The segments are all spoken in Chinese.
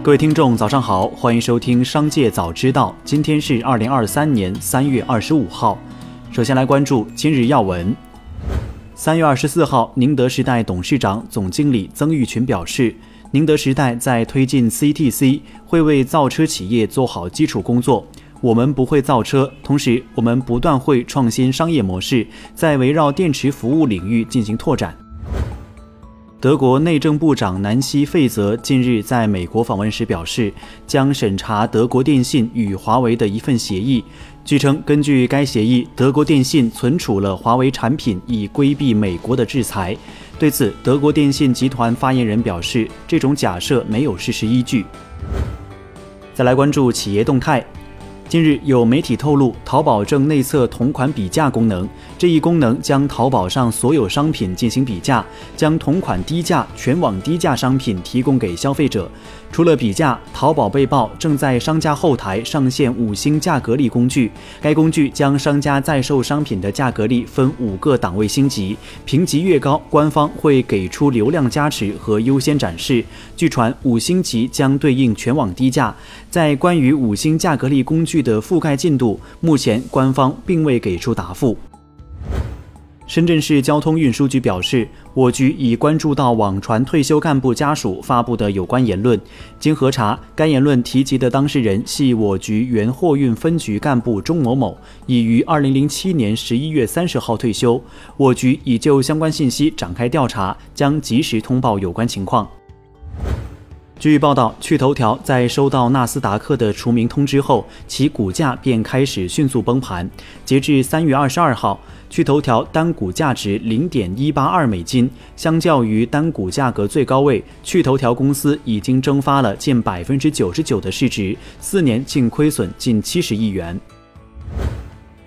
各位听众，早上好，欢迎收听《商界早知道》。今天是二零二三年三月二十五号。首先来关注今日要闻。三月二十四号，宁德时代董事长、总经理曾毓群表示，宁德时代在推进 CTC，会为造车企业做好基础工作。我们不会造车，同时我们不断会创新商业模式，在围绕电池服务领域进行拓展。德国内政部长南希·费泽近日在美国访问时表示，将审查德国电信与华为的一份协议。据称，根据该协议，德国电信存储了华为产品，以规避美国的制裁。对此，德国电信集团发言人表示，这种假设没有事实依据。再来关注企业动态。近日有媒体透露，淘宝正内测同款比价功能。这一功能将淘宝上所有商品进行比价，将同款低价、全网低价商品提供给消费者。除了比价，淘宝被曝正在商家后台上线五星价格力工具。该工具将商家在售商品的价格力分五个档位星级，评级越高，官方会给出流量加持和优先展示。据传，五星级将对应全网低价。在关于五星价格力工具的覆盖进度，目前官方并未给出答复。深圳市交通运输局表示，我局已关注到网传退休干部家属发布的有关言论。经核查，该言论提及的当事人系我局原货运分局干部钟某某，已于二零零七年十一月三十号退休。我局已就相关信息展开调查，将及时通报有关情况。据报道，趣头条在收到纳斯达克的除名通知后，其股价便开始迅速崩盘。截至三月二十二号，趣头条单股价值零点一八二美金，相较于单股价格最高位，趣头条公司已经蒸发了近百分之九十九的市值，四年净亏损近七十亿元。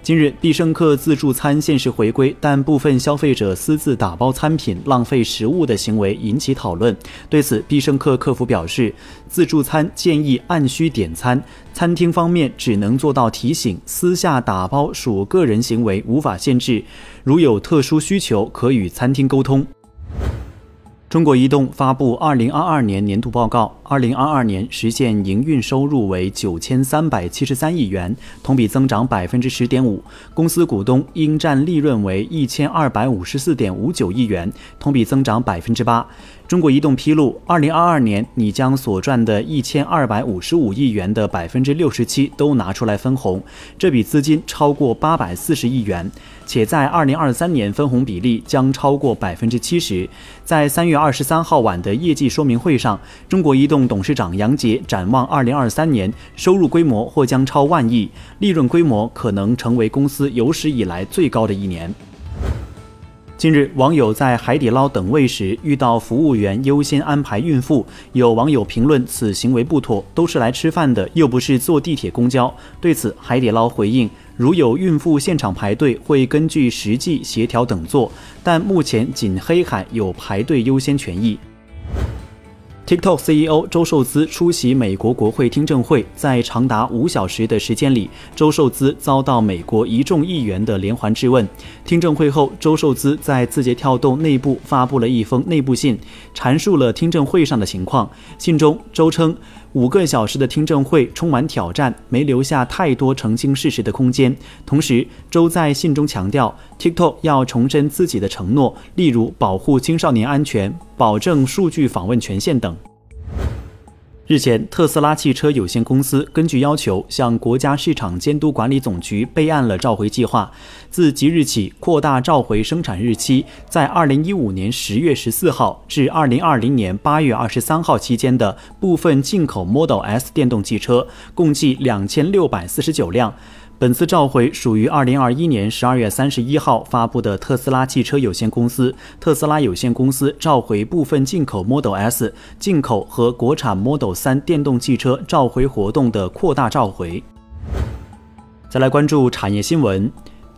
近日，必胜客自助餐限时回归，但部分消费者私自打包餐品、浪费食物的行为引起讨论。对此，必胜客客服表示，自助餐建议按需点餐，餐厅方面只能做到提醒，私下打包属个人行为，无法限制。如有特殊需求，可与餐厅沟通。中国移动发布二零二二年年度报告，二零二二年实现营运收入为九千三百七十三亿元，同比增长百分之十点五。公司股东应占利润为一千二百五十四点五九亿元，同比增长百分之八。中国移动披露，二零二二年你将所赚的一千二百五十五亿元的百分之六十七都拿出来分红，这笔资金超过八百四十亿元，且在二零二三年分红比例将超过百分之七十。在三月二十三号晚的业绩说明会上，中国移动董事长杨杰展望二零二三年收入规模或将超万亿，利润规模可能成为公司有史以来最高的一年。近日，网友在海底捞等位时遇到服务员优先安排孕妇，有网友评论此行为不妥，都是来吃饭的，又不是坐地铁公交。对此，海底捞回应，如有孕妇现场排队，会根据实际协调等座，但目前仅黑海有排队优先权益。TikTok CEO 周受资出席美国国会听证会，在长达五小时的时间里，周受资遭到美国一众议员的连环质问。听证会后，周受资在字节跳动内部发布了一封内部信，阐述了听证会上的情况。信中，周称。五个小时的听证会充满挑战，没留下太多澄清事实的空间。同时，周在信中强调，TikTok 要重申自己的承诺，例如保护青少年安全、保证数据访问权限等。日前，特斯拉汽车有限公司根据要求向国家市场监督管理总局备案了召回计划，自即日起扩大召回生产日期，在二零一五年十月十四号至二零二零年八月二十三号期间的部分进口 Model S 电动汽车，共计两千六百四十九辆。本次召回属于二零二一年十二月三十一号发布的特斯拉汽车有限公司、特斯拉有限公司召回部分进口 Model S、进口和国产 Model 三电动汽车召回活动的扩大召回。再来关注产业新闻。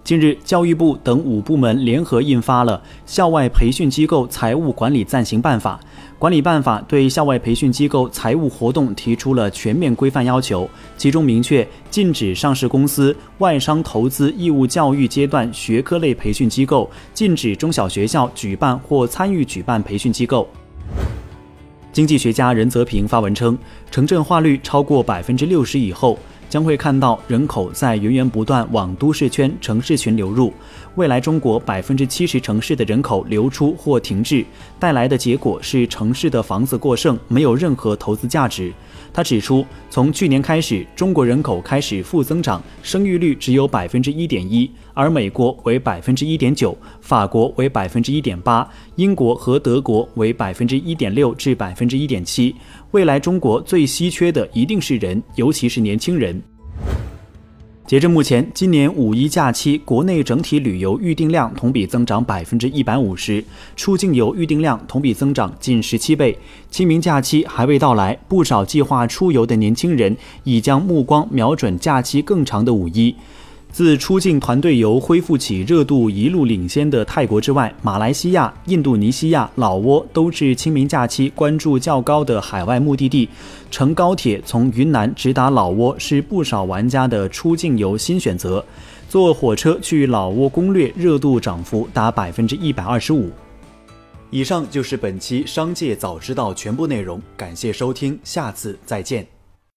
近日，教育部等五部门联合印发了《校外培训机构财务管理暂行办法》。管理办法对校外培训机构财务活动提出了全面规范要求，其中明确禁止上市公司、外商投资义务教育阶段学科类培训机构，禁止中小学校举办或参与举办培训机构。经济学家任泽平发文称，城镇化率超过百分之六十以后。将会看到人口在源源不断往都市圈、城市群流入。未来中国百分之七十城市的人口流出或停滞，带来的结果是城市的房子过剩，没有任何投资价值。他指出，从去年开始，中国人口开始负增长，生育率只有百分之一点一，而美国为百分之一点九，法国为百分之一点八，英国和德国为百分之一点六至百分之一点七。未来中国最稀缺的一定是人，尤其是年轻人。截至目前，今年五一假期国内整体旅游预订量同比增长百分之一百五十，出境游预订量同比增长近十七倍。清明假期还未到来，不少计划出游的年轻人已将目光瞄准假期更长的五一。自出境团队游恢复起，热度一路领先的泰国之外，马来西亚、印度尼西亚、老挝都是清明假期关注较高的海外目的地。乘高铁从云南直达老挝是不少玩家的出境游新选择。坐火车去老挝攻略热度涨幅达百分之一百二十五。以上就是本期商界早知道全部内容，感谢收听，下次再见。